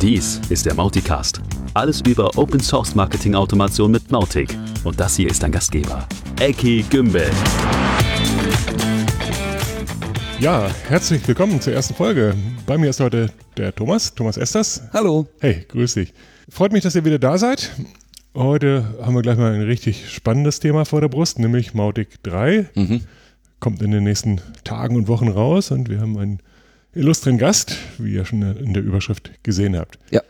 Dies ist der Mauticast. Alles über Open Source Marketing Automation mit Mautic. Und das hier ist dein Gastgeber, Eki Gümbel. Ja, herzlich willkommen zur ersten Folge. Bei mir ist heute der Thomas, Thomas Esters. Hallo. Hey, grüß dich. Freut mich, dass ihr wieder da seid. Heute haben wir gleich mal ein richtig spannendes Thema vor der Brust, nämlich Mautic 3. Mhm. Kommt in den nächsten Tagen und Wochen raus und wir haben einen illustren Gast, wie ihr schon in der Überschrift gesehen habt. Ja.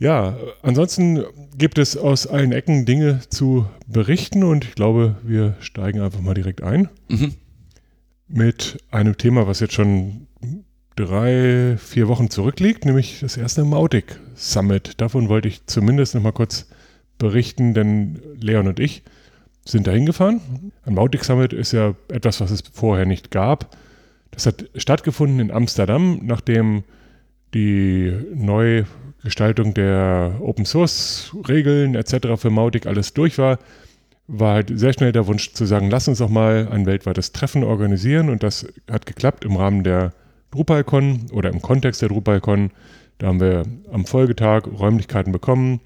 Ja, ansonsten gibt es aus allen Ecken Dinge zu berichten und ich glaube, wir steigen einfach mal direkt ein Mhm. mit einem Thema, was jetzt schon drei, vier Wochen zurückliegt, nämlich das erste Mautic Summit. Davon wollte ich zumindest noch mal kurz berichten, denn Leon und ich sind dahin gefahren. Ein Mautic Summit ist ja etwas, was es vorher nicht gab. Das hat stattgefunden in Amsterdam, nachdem die Neugestaltung der Open Source Regeln etc. für Mautic alles durch war, war halt sehr schnell der Wunsch zu sagen, lass uns doch mal ein weltweites Treffen organisieren und das hat geklappt im Rahmen der DrupalCon oder im Kontext der DrupalCon. Da haben wir am Folgetag Räumlichkeiten bekommen.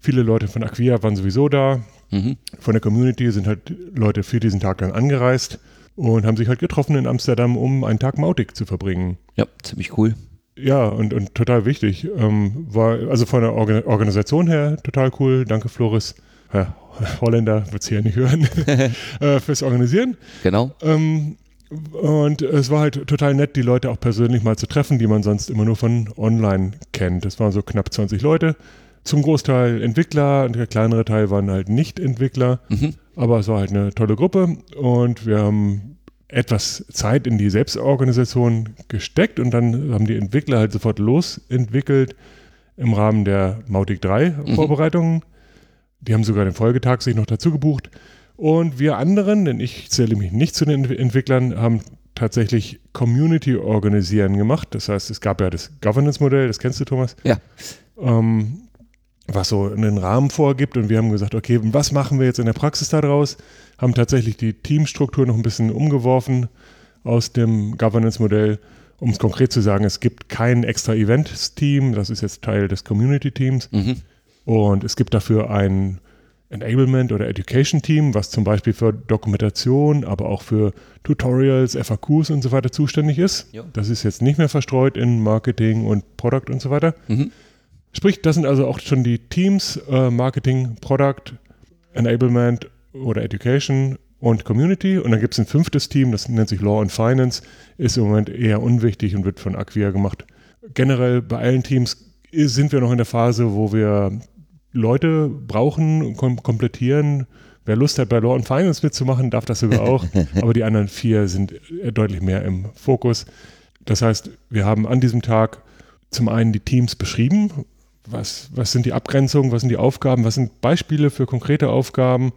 Viele Leute von Acquia waren sowieso da. Mhm. Von der Community sind halt Leute für diesen Tag dann angereist und haben sich halt getroffen in Amsterdam, um einen Tag Mautic zu verbringen. Ja, ziemlich cool. Ja, und, und total wichtig. Ähm, war also von der Organ Organisation her total cool. Danke, Floris. Herr Holländer wird es hier nicht hören. äh, fürs Organisieren. Genau. Ähm, und es war halt total nett, die Leute auch persönlich mal zu treffen, die man sonst immer nur von online kennt. Es waren so knapp 20 Leute. Zum Großteil Entwickler und der kleinere Teil waren halt Nicht-Entwickler. Mhm. Aber es war halt eine tolle Gruppe und wir haben etwas Zeit in die Selbstorganisation gesteckt und dann haben die Entwickler halt sofort losentwickelt im Rahmen der Mautic 3 Vorbereitungen. Die haben sogar den Folgetag sich noch dazu gebucht. Und wir anderen, denn ich zähle mich nicht zu den Ent- Entwicklern, haben tatsächlich Community organisieren gemacht. Das heißt, es gab ja das Governance-Modell, das kennst du, Thomas Ja. ähm, was so einen Rahmen vorgibt. Und wir haben gesagt, okay, was machen wir jetzt in der Praxis daraus? Haben tatsächlich die Teamstruktur noch ein bisschen umgeworfen aus dem Governance-Modell, um es konkret zu sagen, es gibt kein extra Events-Team, das ist jetzt Teil des Community-Teams. Mhm. Und es gibt dafür ein Enablement- oder Education-Team, was zum Beispiel für Dokumentation, aber auch für Tutorials, FAQs und so weiter zuständig ist. Ja. Das ist jetzt nicht mehr verstreut in Marketing und Product und so weiter. Mhm. Sprich, das sind also auch schon die Teams, äh, Marketing, Product, Enablement oder Education und Community. Und dann gibt es ein fünftes Team, das nennt sich Law and Finance, ist im Moment eher unwichtig und wird von Acquia gemacht. Generell bei allen Teams sind wir noch in der Phase, wo wir Leute brauchen, kom komplettieren. Wer Lust hat, bei Law and Finance mitzumachen, darf das sogar auch. Aber die anderen vier sind deutlich mehr im Fokus. Das heißt, wir haben an diesem Tag zum einen die Teams beschrieben. Was, was sind die Abgrenzungen, was sind die Aufgaben, was sind Beispiele für konkrete Aufgaben,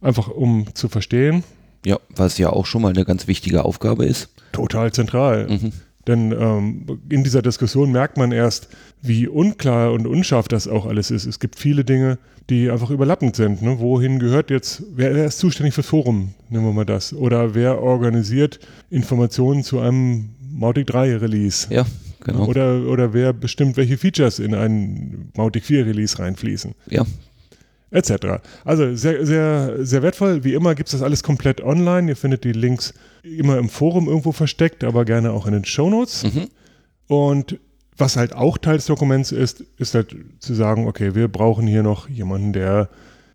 einfach um zu verstehen. Ja, was ja auch schon mal eine ganz wichtige Aufgabe ist. Total zentral. Mhm. Denn ähm, in dieser Diskussion merkt man erst, wie unklar und unscharf das auch alles ist. Es gibt viele Dinge, die einfach überlappend sind. Ne? Wohin gehört jetzt, wer, wer ist zuständig fürs Forum, nehmen wir mal das. Oder wer organisiert Informationen zu einem Mautic 3 Release. Ja, genau. Oder, oder wer bestimmt, welche Features in einen Mautic 4 Release reinfließen. Ja, Etc. Also sehr, sehr, sehr wertvoll. Wie immer gibt es das alles komplett online. Ihr findet die Links immer im Forum irgendwo versteckt, aber gerne auch in den Shownotes. Mhm. Und was halt auch Teil des Dokuments ist, ist halt zu sagen, okay, wir brauchen hier noch jemanden, der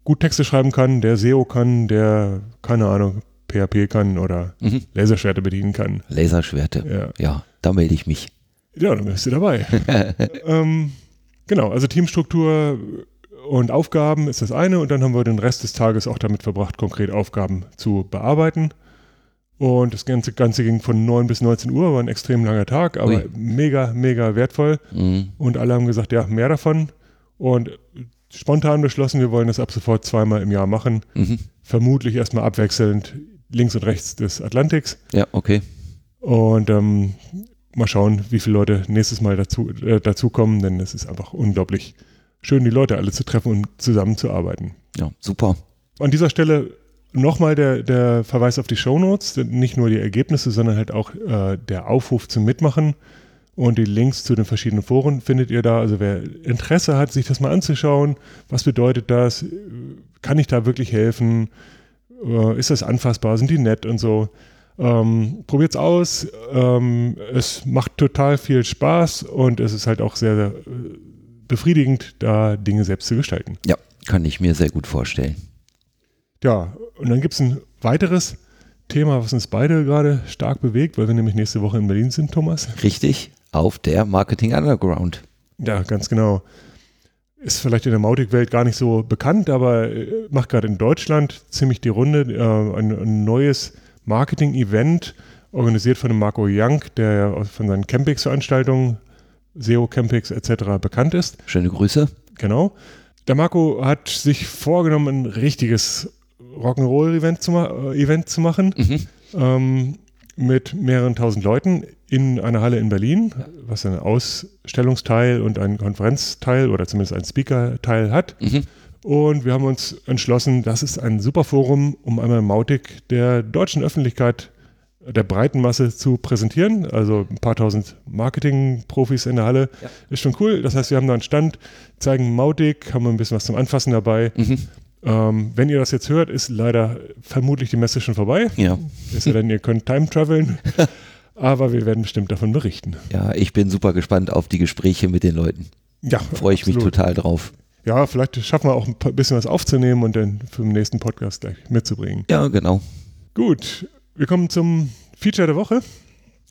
gut Texte schreiben kann, der SEO kann, der, keine Ahnung, PHP kann oder Mhm. Laserschwerte bedienen kann. Laserschwerte. Ja, Ja, da melde ich mich. Ja dann bist du dabei. ähm, genau, also Teamstruktur und Aufgaben ist das eine und dann haben wir den Rest des Tages auch damit verbracht, konkret Aufgaben zu bearbeiten. Und das Ganze, Ganze ging von 9 bis 19 Uhr, war ein extrem langer Tag, aber Ui. mega, mega wertvoll. Mhm. Und alle haben gesagt, ja, mehr davon. Und spontan beschlossen, wir wollen das ab sofort zweimal im Jahr machen. Mhm. Vermutlich erstmal abwechselnd links und rechts des Atlantiks. Ja, okay. Und ähm, mal schauen, wie viele Leute nächstes Mal dazu, äh, dazukommen, denn es ist einfach unglaublich schön, die Leute alle zu treffen und zusammenzuarbeiten. Ja, super. An dieser Stelle nochmal der, der Verweis auf die Shownotes, nicht nur die Ergebnisse, sondern halt auch äh, der Aufruf zum Mitmachen Und die Links zu den verschiedenen Foren findet ihr da. Also wer Interesse hat, sich das mal anzuschauen, was bedeutet das? Kann ich da wirklich helfen? Äh, Ist das anfassbar? Sind die nett und so? Ähm, probiert's aus. Ähm, es macht total viel Spaß und es ist halt auch sehr, sehr äh, befriedigend, da Dinge selbst zu gestalten. Ja, kann ich mir sehr gut vorstellen. Ja, und dann gibt es ein weiteres Thema, was uns beide gerade stark bewegt, weil wir nämlich nächste Woche in Berlin sind, Thomas. Richtig, auf der Marketing Underground. Ja, ganz genau. Ist vielleicht in der Mautic-Welt gar nicht so bekannt, aber äh, macht gerade in Deutschland ziemlich die Runde. Äh, ein, ein neues Marketing-Event, organisiert von dem Marco Young, der ja von seinen Campix-Veranstaltungen, SEO Campix etc. bekannt ist. Schöne Grüße. Genau. Der Marco hat sich vorgenommen, ein richtiges Rock'n'Roll-Event zu, ma äh, Event zu machen. Mhm. Ähm, mit mehreren tausend Leuten in einer Halle in Berlin, was einen Ausstellungsteil und einen Konferenzteil oder zumindest einen Speaker-Teil hat. Mhm. Und wir haben uns entschlossen, das ist ein super Forum, um einmal Mautic der deutschen Öffentlichkeit, der breiten Masse zu präsentieren. Also ein paar tausend Marketing-Profis in der Halle. Ja. Ist schon cool. Das heißt, wir haben da einen Stand, zeigen Mautic, haben ein bisschen was zum Anfassen dabei. Mhm. Ähm, wenn ihr das jetzt hört, ist leider vermutlich die Messe schon vorbei. Ja. Es sei denn, ihr könnt time traveln. Aber wir werden bestimmt davon berichten. ja, ich bin super gespannt auf die Gespräche mit den Leuten. Ja, Freue ich mich absolut. total drauf. Ja, vielleicht schaffen wir auch ein bisschen was aufzunehmen und dann für den nächsten Podcast gleich mitzubringen. Ja, genau. Gut, wir kommen zum Feature der Woche.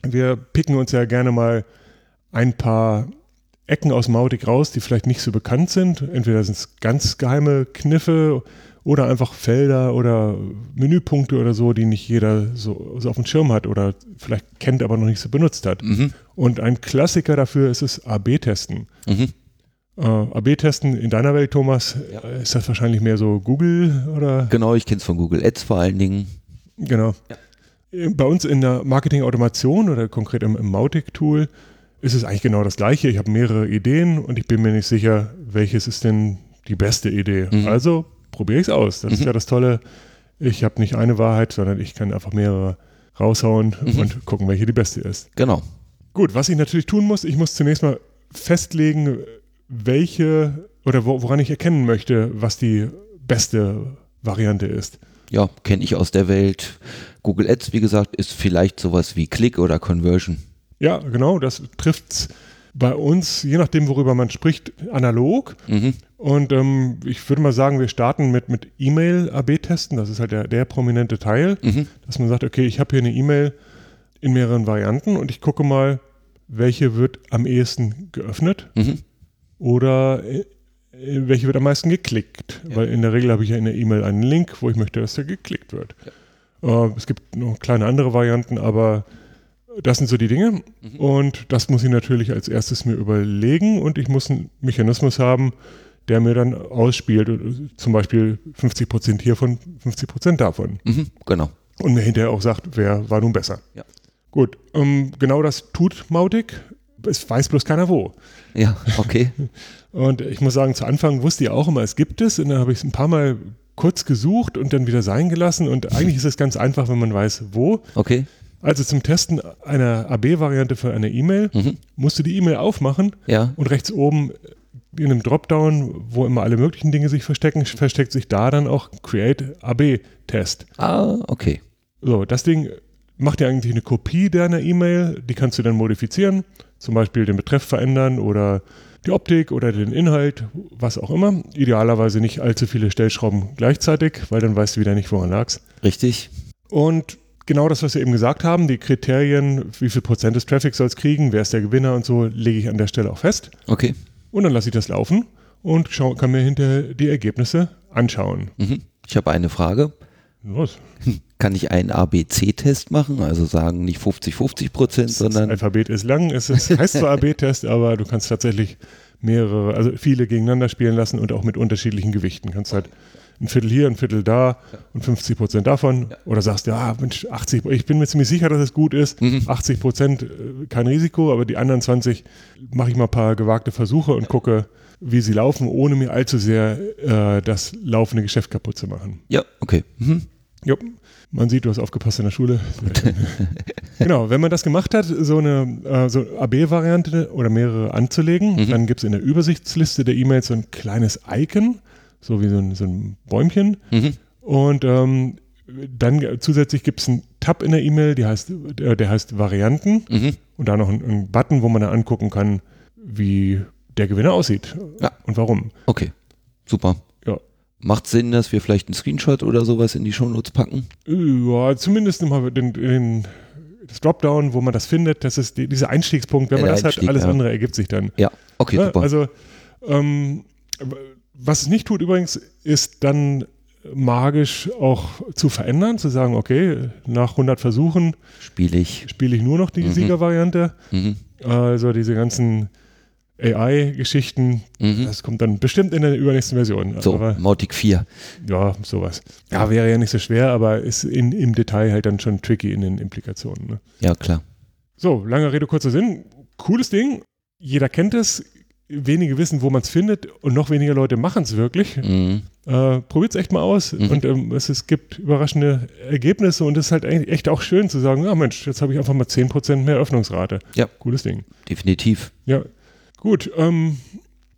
Wir picken uns ja gerne mal ein paar Ecken aus Mautic raus, die vielleicht nicht so bekannt sind. Entweder sind es ganz geheime Kniffe oder einfach Felder oder Menüpunkte oder so, die nicht jeder so, so auf dem Schirm hat oder vielleicht kennt, aber noch nicht so benutzt hat. Mhm. Und ein Klassiker dafür ist es AB-Testen. Mhm. Äh, AB-Testen in deiner Welt, Thomas, Ja. äh, ist das wahrscheinlich mehr so Google oder? Genau, ich kenne es von Google Ads vor allen Dingen. Genau. Äh, Bei uns in der Marketing-Automation oder konkret im, im Mautic-Tool ist es eigentlich genau das Gleiche. Ich habe mehrere Ideen und ich bin mir nicht sicher, welches ist denn die beste Idee. Mhm. Also probiere ich es aus. Das ist Mhm. ja das Tolle. Ich habe nicht eine Wahrheit, sondern ich kann einfach mehrere raushauen Mhm. und gucken, welche die beste ist. Genau. Gut, was ich natürlich tun muss, ich muss zunächst mal festlegen, welche oder wo, woran ich erkennen möchte, was die beste Variante ist. Ja, kenne ich aus der Welt. Google Ads, wie gesagt, ist vielleicht sowas wie Click oder Conversion. Ja, genau, das trifft bei uns, je nachdem, worüber man spricht, analog. Mhm. Und ähm, ich würde mal sagen, wir starten mit, mit E-Mail-AB-Testen. Das ist halt der, der prominente Teil, Mhm. dass man sagt, okay, ich habe hier eine E-Mail in mehreren Varianten und ich gucke mal, welche wird am ehesten geöffnet Mhm. Oder äh, welche wird am meisten geklickt. Ja. Weil in der Regel habe ich ja in der E-Mail einen Link, wo ich möchte, dass der geklickt wird. Äh, es gibt noch kleine andere Varianten, aber das sind so die Dinge. Mhm. Und das muss ich natürlich als erstes mir überlegen und ich muss einen Mechanismus haben, der mir dann ausspielt, äh, zum Beispiel 50% hiervon, 50% davon. Mhm. Genau. Und mir hinterher auch sagt, wer war nun besser. Ja. Gut, ähm, genau das tut Mautic. Es weiß bloß keiner wo. Ja, okay. Und ich muss sagen, zu Anfang wusste ich auch immer, es gibt es. Und dann habe ich es ein paar Mal kurz gesucht und dann wieder sein gelassen. Und eigentlich ist es ganz einfach, wenn man weiß, wo. Okay. Also zum Testen einer AB-Variante für eine E-Mail Mhm. musst du die E-Mail aufmachen Ja. und rechts oben in einem Dropdown, wo immer alle möglichen Dinge sich verstecken, versteckt sich da dann auch Create AB-Test. Ah, okay. So, das Ding macht ja eigentlich eine Kopie deiner E-Mail, die kannst du dann modifizieren, zum Beispiel den Betreff verändern oder die Optik oder den Inhalt, was auch immer. Idealerweise nicht allzu viele Stellschrauben gleichzeitig, weil dann weißt du wieder nicht, woran lag's. Richtig. Und genau das, was wir eben gesagt haben, die Kriterien, wie viel Prozent des Traffics soll es kriegen, wer ist der Gewinner und so, lege ich an der Stelle auch fest. Okay. Und dann lasse ich das laufen und schau, kann mir hinterher die Ergebnisse anschauen. Mhm. Ich habe eine Frage. Los. Kann ich einen ABC-Test machen? Also sagen nicht 50-50 Prozent, Das sondern Alphabet ist lang. Es ist, heißt zwar AB-Test, aber du kannst tatsächlich mehrere, also viele gegeneinander spielen lassen und auch mit unterschiedlichen Gewichten. Kannst halt ein Viertel hier, ein Viertel da und 50 Prozent davon. Oder sagst, ja, Mensch, 80, ich bin mir ziemlich sicher, dass es gut ist. Mhm. 80 Prozent äh, kein Risiko, aber die anderen 20 mache ich mal ein paar gewagte Versuche und gucke, wie sie laufen, ohne mir allzu sehr äh, das laufende Geschäft kaputt zu machen. ja, okay. Mhm. Jo, man sieht, du hast aufgepasst in der Schule. genau, wenn man das gemacht hat, so eine äh, so AB-Variante oder mehrere anzulegen, Mhm. dann gibt es in der Übersichtsliste der E-Mails so ein kleines Icon, so wie so ein, so ein Bäumchen. Mhm. Und ähm, dann zusätzlich gibt es einen Tab in der E-Mail, die heißt, der, der heißt Varianten Mhm. und da noch einen, einen Button, wo man dann angucken kann, wie der Gewinner aussieht Ja. und warum. Okay, super. Macht Sinn, dass wir vielleicht einen Screenshot oder sowas in die Shownotes packen? Ja, zumindest nochmal den, den, das Dropdown, wo man das findet, das ist die, dieser Einstiegspunkt. Wenn man der das hat, Einstieg, alles ja. andere ergibt sich dann. Ja, okay, Ja, super. also, ähm, was es nicht tut übrigens, ist dann magisch auch zu verändern, zu sagen, okay, nach 100 Versuchen Spiele ich. spiele ich nur noch die Mhm. Siegervariante. Mhm. Also diese ganzen AI-Geschichten, Mhm. das kommt dann bestimmt in der übernächsten Version. So, Aber Mautic 4. ja, sowas. Ja, wäre ja nicht so schwer, aber ist in, im Detail halt dann schon tricky in den Implikationen. Ne? Ja, klar. So, lange Rede, kurzer Sinn. Cooles Ding. Jeder kennt es. Wenige wissen, wo man es findet und noch weniger Leute machen es wirklich. Mhm. Äh, Probiert es echt mal aus Mhm. und ähm, es, es gibt überraschende Ergebnisse und es ist halt eigentlich echt auch schön zu sagen, ja Mensch, jetzt habe ich einfach mal 10% mehr Öffnungsrate. Ja. Cooles Ding. Definitiv. Ja, gut. Ähm,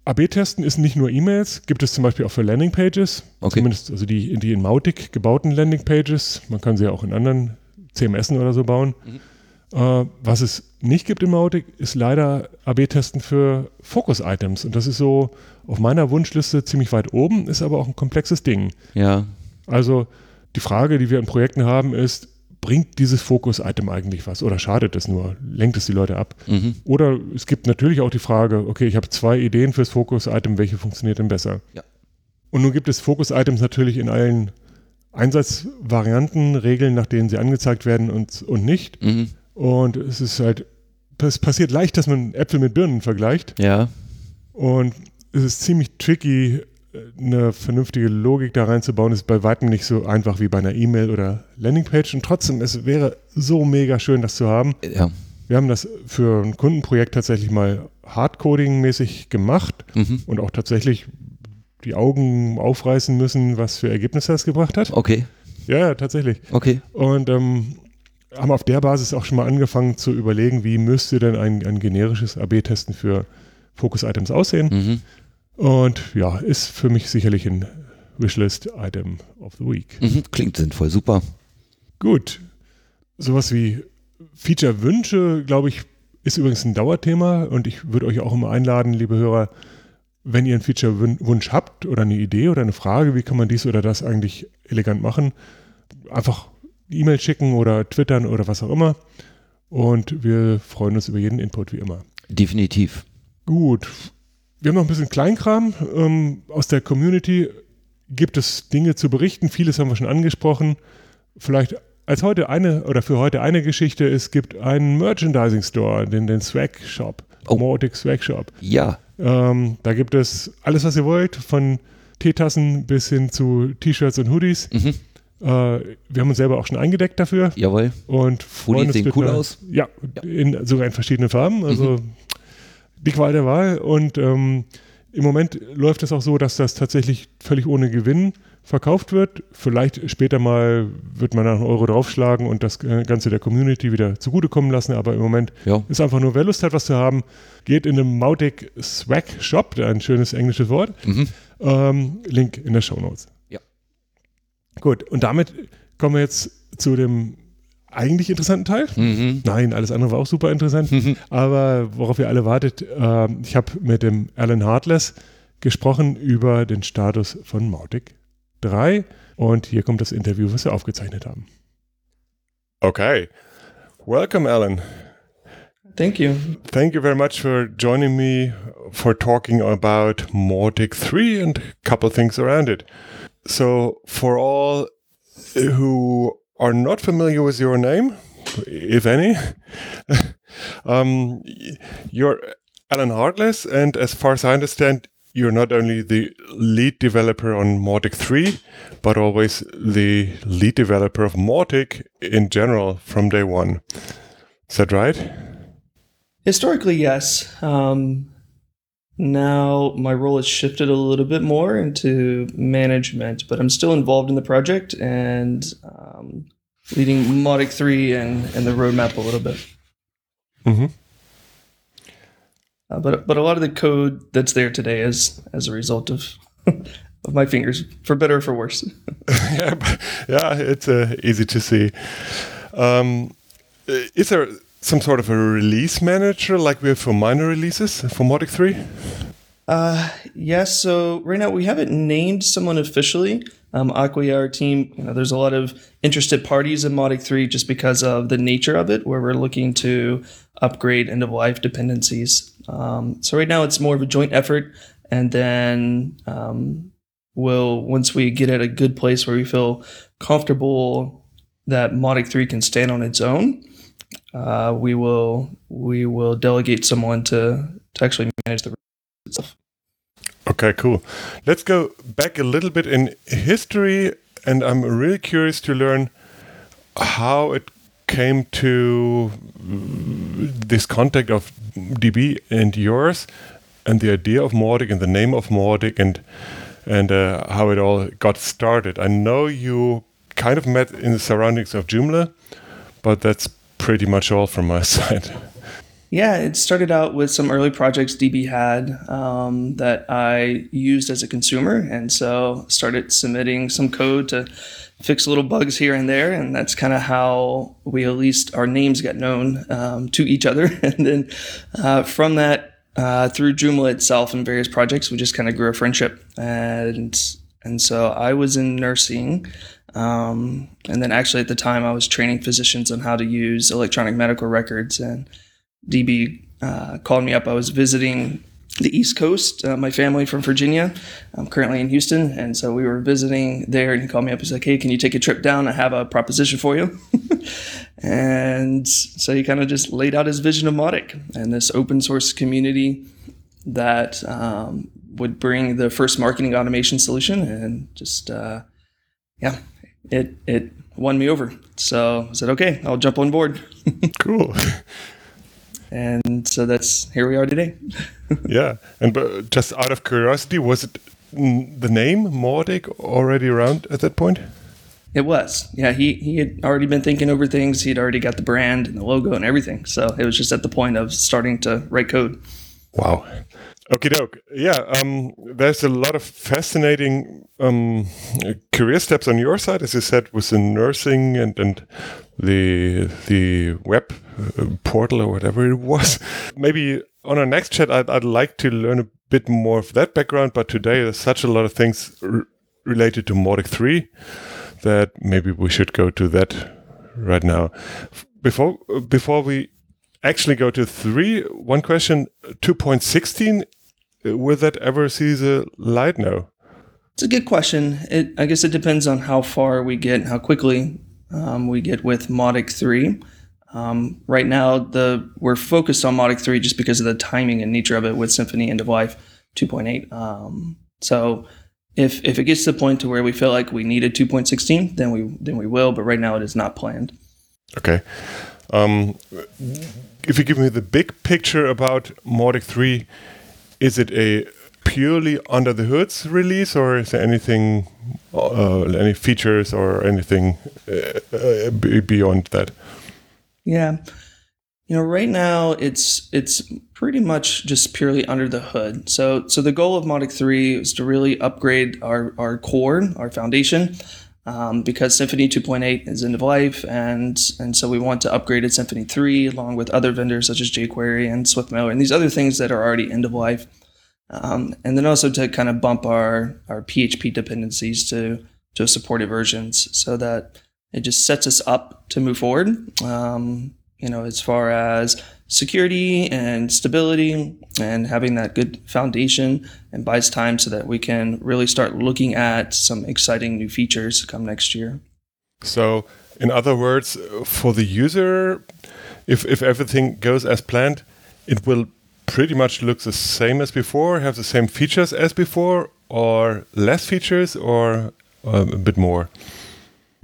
AB-Testen ist nicht nur E-Mails, gibt es zum Beispiel auch für Landingpages. Okay. Zumindest also die, die in Mautic gebauten Landingpages. Man kann sie ja auch in anderen CMSen oder so bauen. Mhm. Äh, was es nicht gibt in Mautic, ist leider AB-Testen für Focus-Items. Und das ist so auf meiner Wunschliste ziemlich weit oben, ist aber auch ein komplexes Ding. Ja. Also die Frage, die wir in Projekten haben, ist, bringt dieses Focus-Item eigentlich was oder schadet es nur? Lenkt es die Leute ab? Mhm. Oder es gibt natürlich auch die Frage, okay, ich habe zwei Ideen fürs Focus-Item, welche funktioniert denn besser? Ja. Und nun gibt es Focus-Items natürlich in allen Einsatzvarianten, Regeln, nach denen sie angezeigt werden und, und nicht. Mhm. Und es ist halt, es passiert leicht, dass man Äpfel mit Birnen vergleicht. Ja. Und es ist ziemlich tricky, eine vernünftige Logik da reinzubauen. Ist bei weitem nicht so einfach wie bei einer E-Mail oder Landingpage. Und trotzdem, es wäre so mega schön, das zu haben. Ja. Wir haben das für ein Kundenprojekt tatsächlich mal Hardcoding-mäßig gemacht Mhm. und auch tatsächlich die Augen aufreißen müssen, was für Ergebnisse das gebracht hat. Okay. Ja, ja, tatsächlich. Okay. Und ähm, haben auf der Basis auch schon mal angefangen zu überlegen, wie müsste denn ein, ein generisches AB-Testen für Focus-Items aussehen. Mhm. Und ja, ist für mich sicherlich ein Wishlist-Item of the Week. Mhm. Klingt sinnvoll. Super. Gut. Sowas wie Feature-Wünsche, glaube ich, ist übrigens ein Dauerthema und ich würde euch auch immer einladen, liebe Hörer, wenn ihr einen Feature-Wunsch habt oder eine Idee oder eine Frage, wie kann man dies oder das eigentlich elegant machen, einfach E-Mail schicken oder twittern oder was auch immer. Und wir freuen uns über jeden Input, wie immer. Definitiv. Gut. Wir haben noch ein bisschen Kleinkram. Ähm, aus der Community gibt es Dinge zu berichten. Vieles haben wir schon angesprochen. Vielleicht als heute eine oder für heute eine Geschichte. Es gibt einen Merchandising Store, den, den Swag Shop. Oh. Mordic Swag Shop. Ja. Ähm, da gibt es alles, was ihr wollt, von Teetassen bis hin zu T-Shirts und Hoodies. Mhm. Äh, wir haben uns selber auch schon eingedeckt dafür Jawohl. und uns sehen cool aus. Ja, in, sogar in verschiedenen Farben. Also die Qual der Wahl. Und ähm, im Moment läuft es auch so, dass das tatsächlich völlig ohne Gewinn verkauft wird. Vielleicht später mal wird man da einen Euro draufschlagen und das äh, Ganze der Community wieder zugutekommen lassen. Aber im Moment Ja. ist einfach nur, wer Lust hat, was zu haben, geht in den Mautic Swag Shop, ein schönes englisches Wort. Mhm. Ähm, Link in der Show Notes. Ja. Gut, und damit kommen wir jetzt zu dem eigentlich interessanten Teil. Mhm. Nein, alles andere war auch super interessant. Aber worauf ihr alle wartet, ähm, ich habe mit dem Alan Hartless gesprochen über den Status von Mautic 3. Und hier kommt das Interview, was wir aufgezeichnet haben. Okay. Welcome, Alan. Thank you. Thank you very much for joining me for talking about Mautic 3 and a couple things around it. So, for all who are not familiar with your name, if any, um, you're Alan Hartless, and as far as I understand, you're not only the lead developer on Mautic 3, but always the lead developer of Mautic in general from day one. Is that right? Historically, yes. Um, now my role has shifted a little bit more into management, but I'm still involved in the project and um, leading Mautic 3 and, and the roadmap a little bit. Mm-hmm. Uh, but but a lot of the code that's there today is as a result of of my fingers, for better or for worse. yeah, yeah, it's uh, easy to see. Um, is there some sort of a release manager like we have for minor releases for Mautic 3? Uh, yes. So right now we haven't named someone officially. Um, Acquia, our team, you know, there's a lot of interested parties in Mautic 3 just because of the nature of it, where we're looking to upgrade end of life dependencies. Um, so right now it's more of a joint effort, and then um, we'll once we get at a good place where we feel comfortable that Mautic 3 can stand on its own, uh, we will we will delegate someone to to actually manage the itself. Okay, cool. Let's go back a little bit in history, and I'm really curious to learn how it came to this contact of DB and yours, and the idea of Mautic and the name of Mautic, and and uh, how it all got started. I know you kind of met in the surroundings of Joomla, but that's pretty much all from my side. Yeah, it started out with some early projects DB had um, that I used as a consumer, and so started submitting some code to fix little bugs here and there, and that's kind of how we at least our names got known um, to each other, and then uh, from that. Uh, through Joomla itself and various projects, we just kind of grew a friendship, and and so I was in nursing, um, and then actually at the time I was training physicians on how to use electronic medical records, and DB uh, called me up. I was visiting the East Coast, uh, my family from Virginia. I'm currently in Houston. And so we were visiting there, and he called me up. He's like, Hey, can you take a trip down? I have a proposition for you. and so he kind of just laid out his vision of Mautic and this open source community that um, would bring the first marketing automation solution. And just, uh, yeah, it, it won me over. So I said, Okay, I'll jump on board. cool and so that's here we are today. yeah, and but just out of curiosity, was it the name Mautic already around at that point? It was. Yeah, he he had already been thinking over things. He'd already got the brand and the logo and everything. So it was just at the point of starting to write code. Wow. Okay, doke. Yeah, um, there's a lot of fascinating um, career steps on your side, as you said, with the nursing and and the the web uh, portal or whatever it was. Maybe on our next chat, I'd, I'd like to learn a bit more of that background. But today, there's such a lot of things related to Mautic 3 that maybe we should go to that right now. Before before we actually go to three, one question: two point sixteen will that ever see the light now? It's a good question. It, I guess it depends on how far we get, how quickly um, we get with Mautic 3. Um, right now, the we're focused on Mautic 3 just because of the timing and nature of it with Symfony End of Life 2.8. Um, so if if it gets to the point to where we feel like we need a 2.16, then we then we will. But right now, it is not planned. Okay. Um, if you give me the big picture about Mautic 3, is it a purely under the hoods release, or is there anything, uh, any features or anything uh, uh, beyond that? Yeah, you know, right now it's it's pretty much just purely under the hood. So so the goal of Mautic three is to really upgrade our our core, our foundation. Um, because Symfony 2.8 is end of life, and and so we want to upgrade it Symfony 3 along with other vendors such as jQuery and SwiftMailer and these other things that are already end of life. Um, and then also to kind of bump our, our PHP dependencies to, to supported versions so that it just sets us up to move forward, um, you know, as far as security and stability and having that good foundation and buys time so that we can really start looking at some exciting new features come next year. So, in other words, for the user, if, if everything goes as planned, it will pretty much look the same as before, have the same features as before, or less features, or uh, a bit more?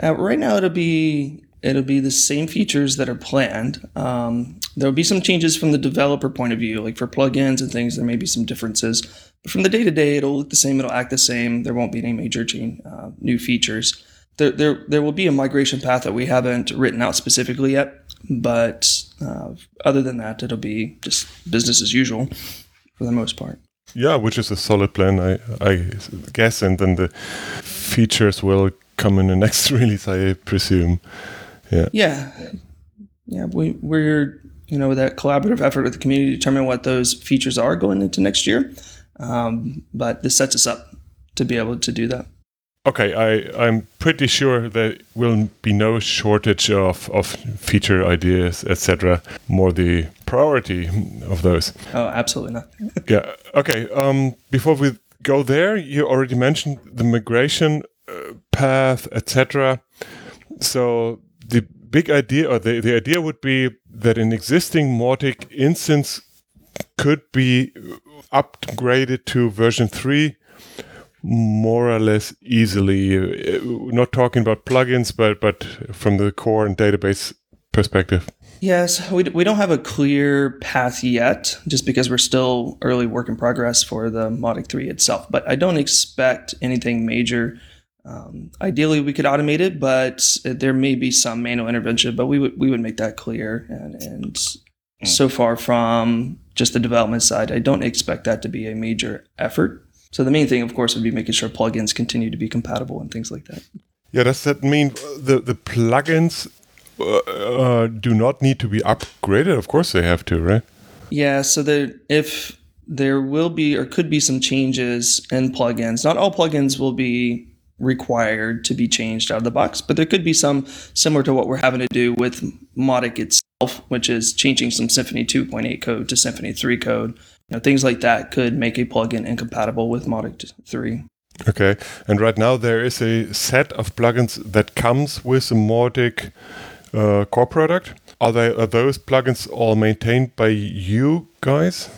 Uh, right now, it'll be it'll be the same features that are planned. Um, there will be some changes from the developer point of view, like for plugins and things. There may be some differences, but from the day to day, it'll look the same. It'll act the same. There won't be any major change, uh, new features. There, there, there will be a migration path that we haven't written out specifically yet, but uh, other than that, it'll be just business as usual for the most part. Yeah, which is a solid plan, I, I guess, and then the features will come in the next release, I presume. Yeah. Yeah. Yeah. We, we're, you know, with that collaborative effort with the community to determine what those features are going into next year. Um, but this sets us up to be able to do that. Okay, I, I'm pretty sure there will be no shortage of, of feature ideas, etc. More the priority of those. Oh, absolutely not. yeah. Okay. Um, before we go there, you already mentioned the migration uh, path, etc. So the big idea, or the, the idea would be that an existing Mautic instance could be upgraded to version 3 more or less easily. Uh, not talking about plugins, but but from the core and database perspective. Yes, we, we don't have a clear path yet, just because we're still early work in progress for the Mautic 3 itself. But I don't expect anything major. Um, ideally, we could automate it, but there may be some manual intervention. But we would we would make that clear. And, and mm. so far from just the development side, I don't expect that to be a major effort. So the main thing, of course, would be making sure plugins continue to be compatible and things like that. Yeah, does that mean the the plugins uh, uh, do not need to be upgraded? Of course, they have to, right? Yeah. So there, if there will be or could be some changes in plugins, not all plugins will be required to be changed out of the box, but there could be some similar to what we're having to do with Mautic itself, which is changing some Symfony 2.8 code to Symfony 3 code know, things like that could make a plugin incompatible with Mautic 3. Okay, and right now there is a set of plugins that comes with a Mautic uh, core product. Are they are those plugins all maintained by you guys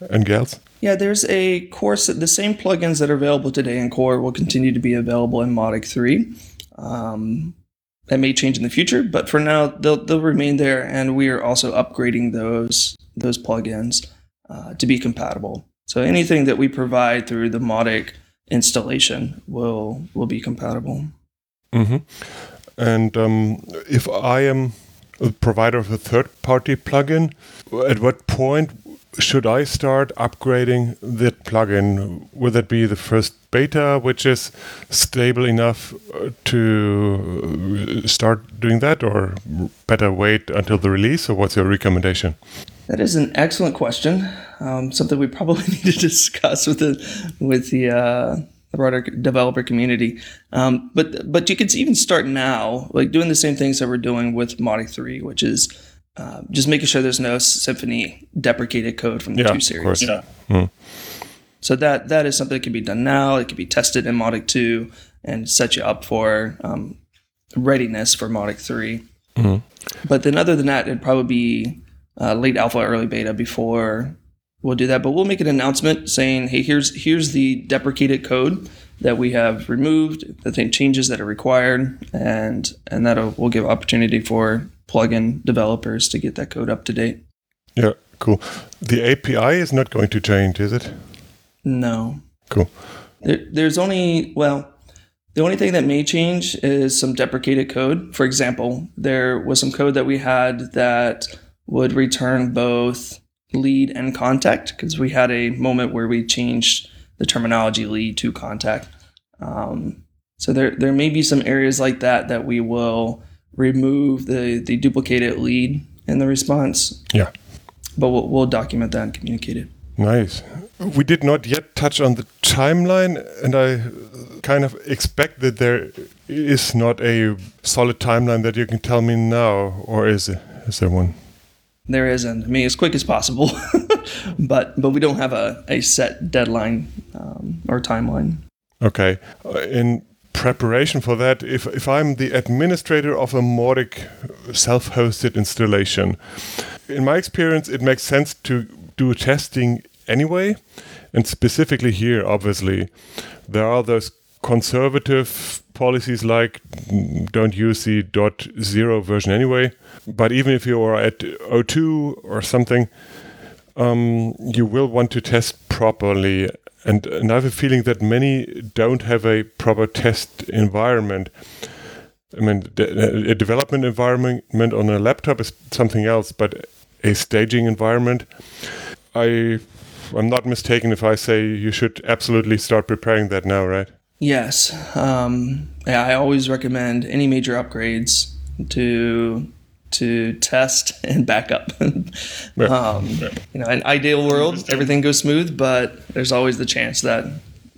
and gals? Yeah, there's a course. The same plugins that are available today in Core will continue to be available in Mautic 3. Um, that may change in the future, but for now they'll they'll remain there, and we are also upgrading those those plugins uh, to be compatible. So anything that we provide through the Mautic installation will will be compatible. Mm-hmm. And um, if I am a provider of a third-party plugin, at what point should I start upgrading that plugin? Will that be the first beta, which is stable enough uh, to start doing that, or better wait until the release? Or what's your recommendation? That is an excellent question. Um, something we probably need to discuss with the with the, uh, the broader developer community. Um, but but you could even start now, like doing the same things that we're doing with Mautic three, which is uh, just making sure there's no Symfony deprecated code from the yeah, two series. Yeah. Mm. So that that is something that can be done now. It can be tested in Mautic two and set you up for um, readiness for Mautic 3 mm-hmm. But then, other than that, it'd probably be uh, late alpha, early beta before we'll do that. But we'll make an announcement saying, "Hey, here's here's the deprecated code that we have removed, the changes that are required, and and that will give opportunity for plugin developers to get that code up to date." Yeah, cool. The API is not going to change, is it? No. Cool. There, there's only well. The only thing that may change is some deprecated code. For example, there was some code that we had that would return both lead and contact because we had a moment where we changed the terminology lead to contact. Um, so there, there may be some areas like that that we will remove the, the duplicated lead in the response. Yeah. But we'll, we'll document that and communicate it. Nice. We did not yet touch on the timeline, and I kind of expect that there is not a solid timeline that you can tell me now, or is, it, is there one? there isn't. I mean, as quick as possible, but but we don't have a, a set deadline um, or timeline. Okay. Uh, in preparation for that, if if I'm the administrator of a Mautic self-hosted installation, in my experience, it makes sense to do testing anyway, and specifically here, obviously, there are those conservative policies like mm, don't use the dot zero version anyway. But even if you are at 02 or something, um, you will want to test properly. And, and I have a feeling that many don't have a proper test environment. I mean, a development environment on a laptop is something else, but a staging environment, I, I'm not mistaken if I say you should absolutely start preparing that now, right? Yes. Um, yeah, I always recommend any major upgrades to to test and back up. Yeah. um, You know, in ideal world, everything goes smooth, but there's always the chance that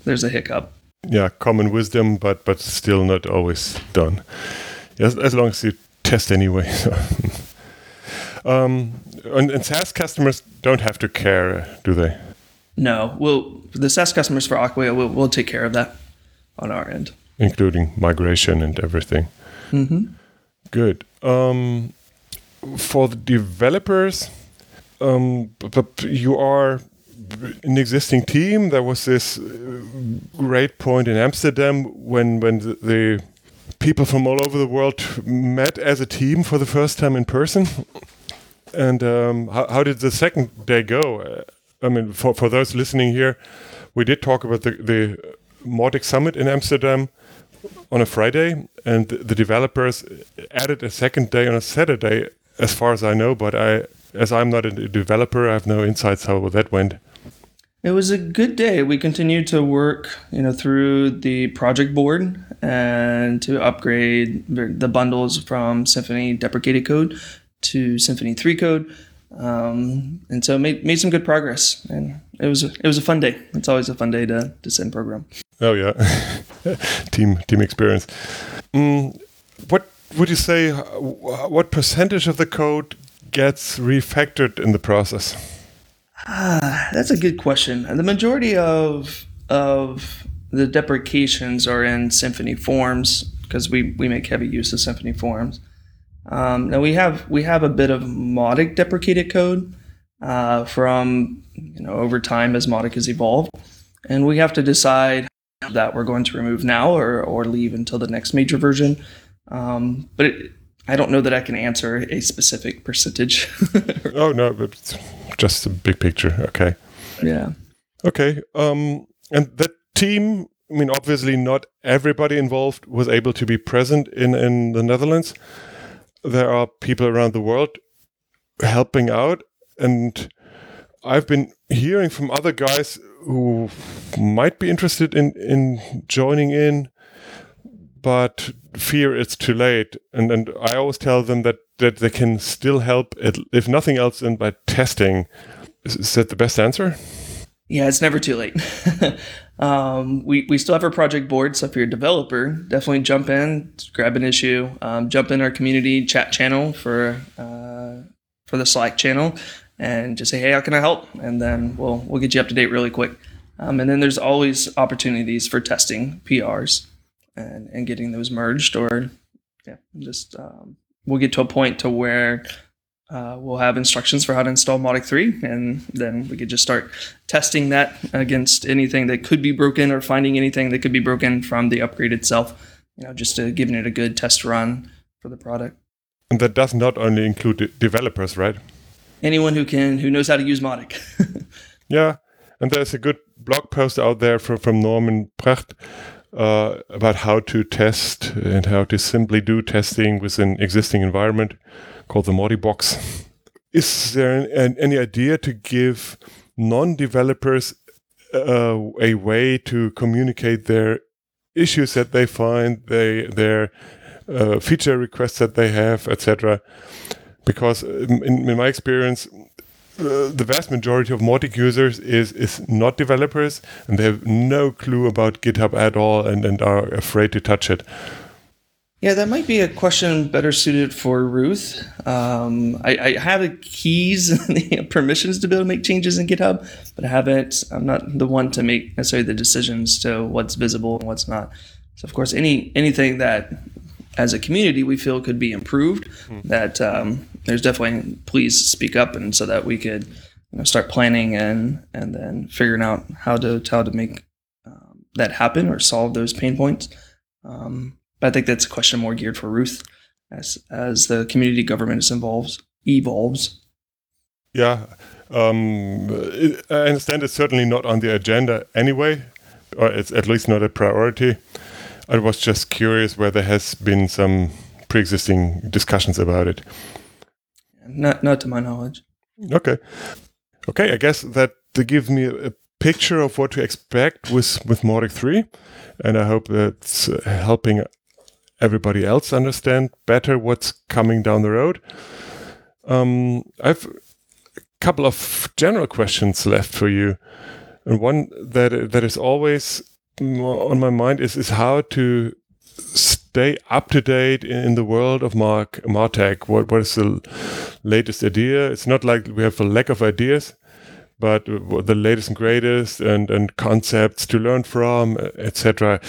there's a hiccup. Yeah, common wisdom, but but still not always done. As, as long as you test anyway. um, and, and SaaS customers don't have to care, do they? No, we'll the SaaS customers for Acquia, we'll, we'll take care of that on our end. including migration and everything. Good. Um, for the developers, um, you are an existing team. There was this uh, great point in Amsterdam when when the, the people from all over the world met as a team for the first time in person. And um, how, how did the second day go? Uh, I mean, for, for those listening here, we did talk about the, the Mautic Summit in Amsterdam on a Friday, and the, the developers added a second day on a Saturday, as far as I know. But I, as I'm not a developer, I have no insights how that went. It was a good day. We continued to work, you know, through the project board and to upgrade the bundles from Symfony deprecated code to Symfony 3 code. Um, and so made, made some good progress and it was a, it was a fun day. It's always a fun day to, to send program. Oh yeah, team team experience. Mm, what would you say? What percentage of the code gets refactored in the process? That's a good question. The majority of of the deprecations are in Symfony forms because we, we make heavy use of Symfony forms. Um, now we have we have a bit of Mautic deprecated code uh, from you know over time as Mautic has evolved, and we have to decide that we're going to remove now or or leave until the next major version. Um, but it, I don't know that I can answer a specific percentage. Oh no, but just a big picture. Okay. yeah. Okay. Um, and that team, I mean, obviously not everybody involved was able to be present in, in the Netherlands. There are people around the world helping out. And I've been hearing from other guys who might be interested in, in joining in, but fear it's too late. And, and I always tell them that, that they can still help, if nothing else, in by testing. Is, is that the best answer? Yeah, it's never too late. um, we, we still have our project board, so if you're a developer, definitely jump in, grab an issue, um, jump in our community chat channel for uh, for the Slack channel, and just say, "Hey, how can I help?" And then we'll we'll get you up to date really quick. Um, and then there's always opportunities for testing PRs and and getting those merged, or yeah, just um, we'll get to a point to where uh, we'll have instructions for how to install Mautic 3, and then we could just start testing that against anything that could be broken or finding anything that could be broken from the upgrade itself. You know, just to giving it a good test run for the product. And that does not only include de- developers, right? Anyone who can who knows how to use Mautic. Yeah. And there's a good blog post out there from, from Norman Pracht uh, about how to test and how to simply do testing with an existing environment called the Mautibox. Is there an, an, any idea to give non developers uh, a way to communicate their issues that they find, they, their uh, feature requests that they have, etc.? Because in, in my experience, uh, the vast majority of Mautic users is is not developers and they have no clue about GitHub at all and, and are afraid to touch it. Yeah, that might be a question better suited for Ruth. Um, I, I have the keys and the permissions to be able to make changes in GitHub, but I haven't. I'm not the one to make necessarily the decisions to what's visible and what's not. So, of course, any anything that as a community we feel could be improved, that um, there's definitely please speak up and so that we could you know, start planning and and then figuring out how to how to make um, that happen or solve those pain points. Um, but I think that's a question more geared for Ruth as as the community government involves evolves. Yeah, um, it, I understand it's certainly not on the agenda anyway, or it's at least not a priority. I was just curious where there has been some pre-existing discussions about it. Not not to my knowledge. Okay, okay. I guess that to give me a, picture of what to expect with with Mautic three, and I hope that's uh, helping everybody else understand better what's coming down the road. Um, I've a couple of general questions left for you, and one that that is always on my mind is is how to stay up to date in the world of Mark Martech. What what is the latest idea? It's not like we have a lack of ideas, but the latest and greatest and and concepts to learn from, etc.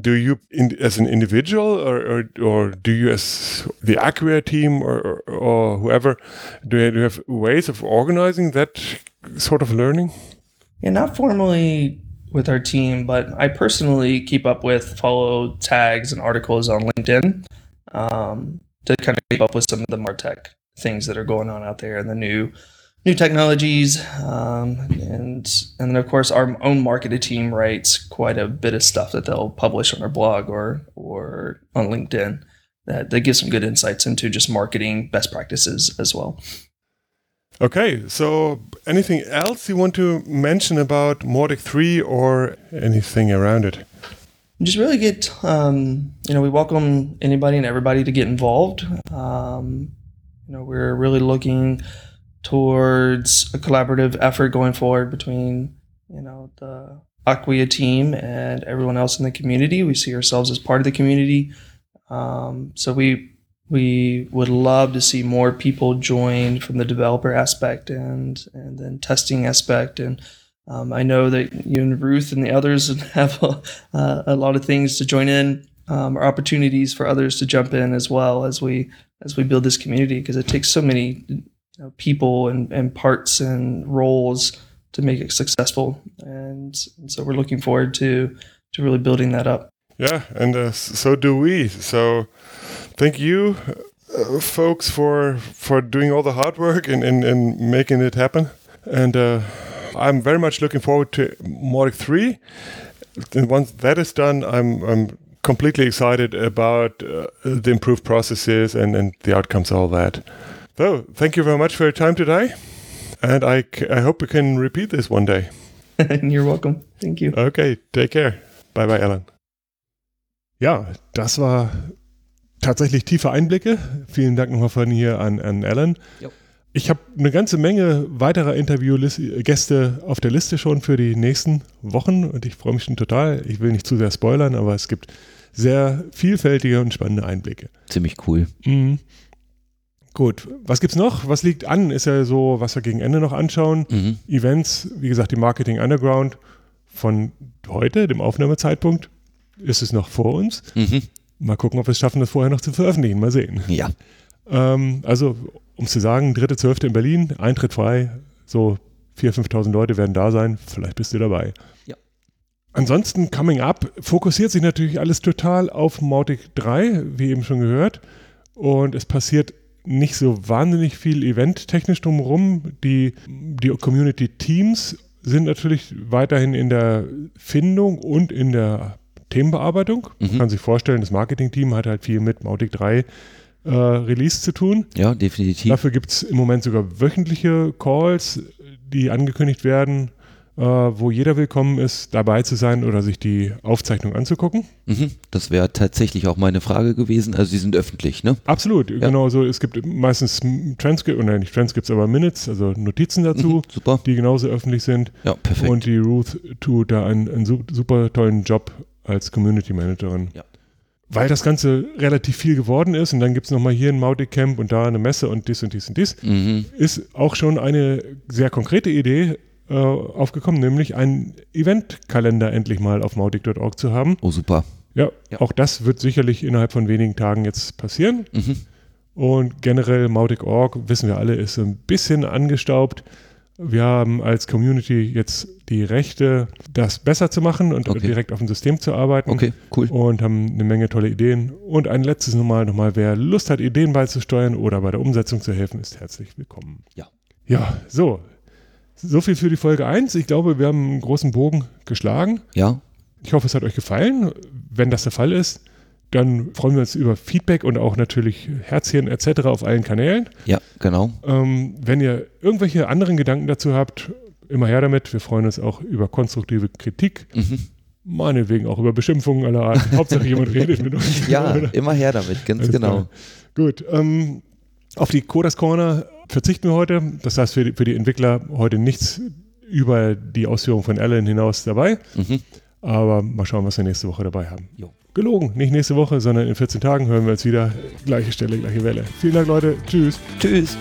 Do you, in, as an individual, or, or, or do you, as the Acquia team, or, or, or whoever, do you, do you have ways of organizing that sort of learning? Yeah, not formally with our team, but I personally keep up with, follow tags and articles on LinkedIn um, to kind of keep up with some of the Martech things that are going on out there and the new new technologies. Um, and and then of course our own marketing team writes quite a bit of stuff that they'll publish on our blog or or on LinkedIn that, that gives some good insights into just marketing best practices as well. Okay, so anything else you want to mention about Mautic 3 or anything around it? Just really get, um, you know, we welcome anybody and everybody to get involved. Um, you know, we're really looking towards a collaborative effort going forward between, you know, the Acquia team and everyone else in the community. We see ourselves as part of the community. Um, so we we would love to see more people join from the developer aspect and and then testing aspect. And um, I know that you and Ruth and the others have a, uh, a lot of things to join in um, or opportunities for others to jump in as well as we as we build this community because it takes so many you know, people and, and parts and roles to make it successful. And, and so we're looking forward to to really building that up. Yeah and uh, so do we. So thank you, uh, folks, for for doing all the hard work and, and, and making it happen. And uh, I'm very much looking forward to Mautic 3. And once that is done, I'm, I'm completely excited about uh, the improved processes and, and the outcomes of all that. So, thank you very much for your time today. And I, I hope we can repeat this one day. You're welcome. Thank you. Okay, take care. Bye bye, Alan. Ja, das war tatsächlich tiefe Einblicke. Vielen Dank nochmal von hier an, an Alan. Jo. Ich habe eine ganze Menge weiterer Interviewgäste auf der Liste schon für die nächsten Wochen und ich freue mich schon total. Ich will nicht zu sehr spoilern, aber es gibt sehr vielfältige und spannende Einblicke. Ziemlich cool. Mhm. Gut, was gibt's noch? Was liegt an? Ist ja so, was wir gegen Ende noch anschauen. Mhm. Events, wie gesagt, die Marketing Underground von heute, dem Aufnahmezeitpunkt, ist es noch vor uns. Mhm. Mal gucken, ob wir es schaffen, das vorher noch zu veröffentlichen. Mal sehen. Ja. Ähm, also, um es zu sagen, dritte, zwölfte in Berlin, Eintritt frei, so 4.000, 5.000 Leute werden da sein. Vielleicht bist du dabei. Ja. Ansonsten, Coming Up fokussiert sich natürlich alles total auf Mautic 3, wie eben schon gehört. Und es passiert nicht so wahnsinnig viel eventtechnisch drumherum. Die, die Community-Teams sind natürlich weiterhin in der Findung und in der Themenbearbeitung. Mhm. Man kann sich vorstellen, das Marketing-Team hat halt viel mit Mautic 3 äh, Release zu tun. Ja, definitiv. Dafür gibt es im Moment sogar wöchentliche Calls, die angekündigt werden, äh, wo jeder willkommen ist, dabei zu sein oder sich die Aufzeichnung anzugucken. Mhm, das wäre tatsächlich auch meine Frage gewesen. Also sie sind öffentlich, ne? Absolut, ja. genau so. Es gibt meistens Transcripts, oder nicht Transcripts, aber Minutes, also Notizen dazu, mhm, super. die genauso öffentlich sind. Ja, perfekt. Und die Ruth tut da einen, einen super tollen Job als Community Managerin. Ja. Weil das Ganze relativ viel geworden ist und dann gibt es nochmal hier ein Mautic Camp und da eine Messe und dies und dies und dies, mhm. ist auch schon eine sehr konkrete Idee äh, aufgekommen, nämlich einen Eventkalender endlich mal auf mautic.org zu haben. Oh, super. Ja, ja, auch das wird sicherlich innerhalb von wenigen Tagen jetzt passieren. Mhm. Und generell Mautic.org, wissen wir alle, ist ein bisschen angestaubt. Wir haben als Community jetzt die Rechte, das besser zu machen und Okay. direkt auf dem System zu arbeiten. Okay, cool. Und haben eine Menge tolle Ideen. Und ein letztes nochmal, nochmal, wer Lust hat, Ideen beizusteuern oder bei der Umsetzung zu helfen, ist herzlich willkommen. Ja. Ja, so. So viel für die Folge 1. Ich glaube, wir haben einen großen Bogen geschlagen. Ja, Ich hoffe, es hat euch gefallen. Wenn das der Fall ist, dann freuen wir uns über Feedback und auch natürlich Herzchen etc. auf allen Kanälen. ja, genau. Ähm, wenn ihr irgendwelche anderen Gedanken dazu habt, immer her damit. Wir freuen uns auch über konstruktive Kritik. Mhm. Meinetwegen auch über Beschimpfungen aller Art. Hauptsache jemand redet mit uns. Ja, Oder? immer her damit, ganz Alles genau. klar. Gut. Ähm, auf die Coders Corner verzichten wir heute. Das heißt, für die, für die Entwickler heute nichts über die Ausführung von Alan hinaus dabei. Mhm. Aber mal schauen, was wir nächste Woche dabei haben. Jo. Gelogen. Nicht nächste Woche, sondern in 14 Tagen hören wir uns wieder. Gleiche Stelle, gleiche Welle. Vielen Dank, Leute. Tschüss. Tschüss.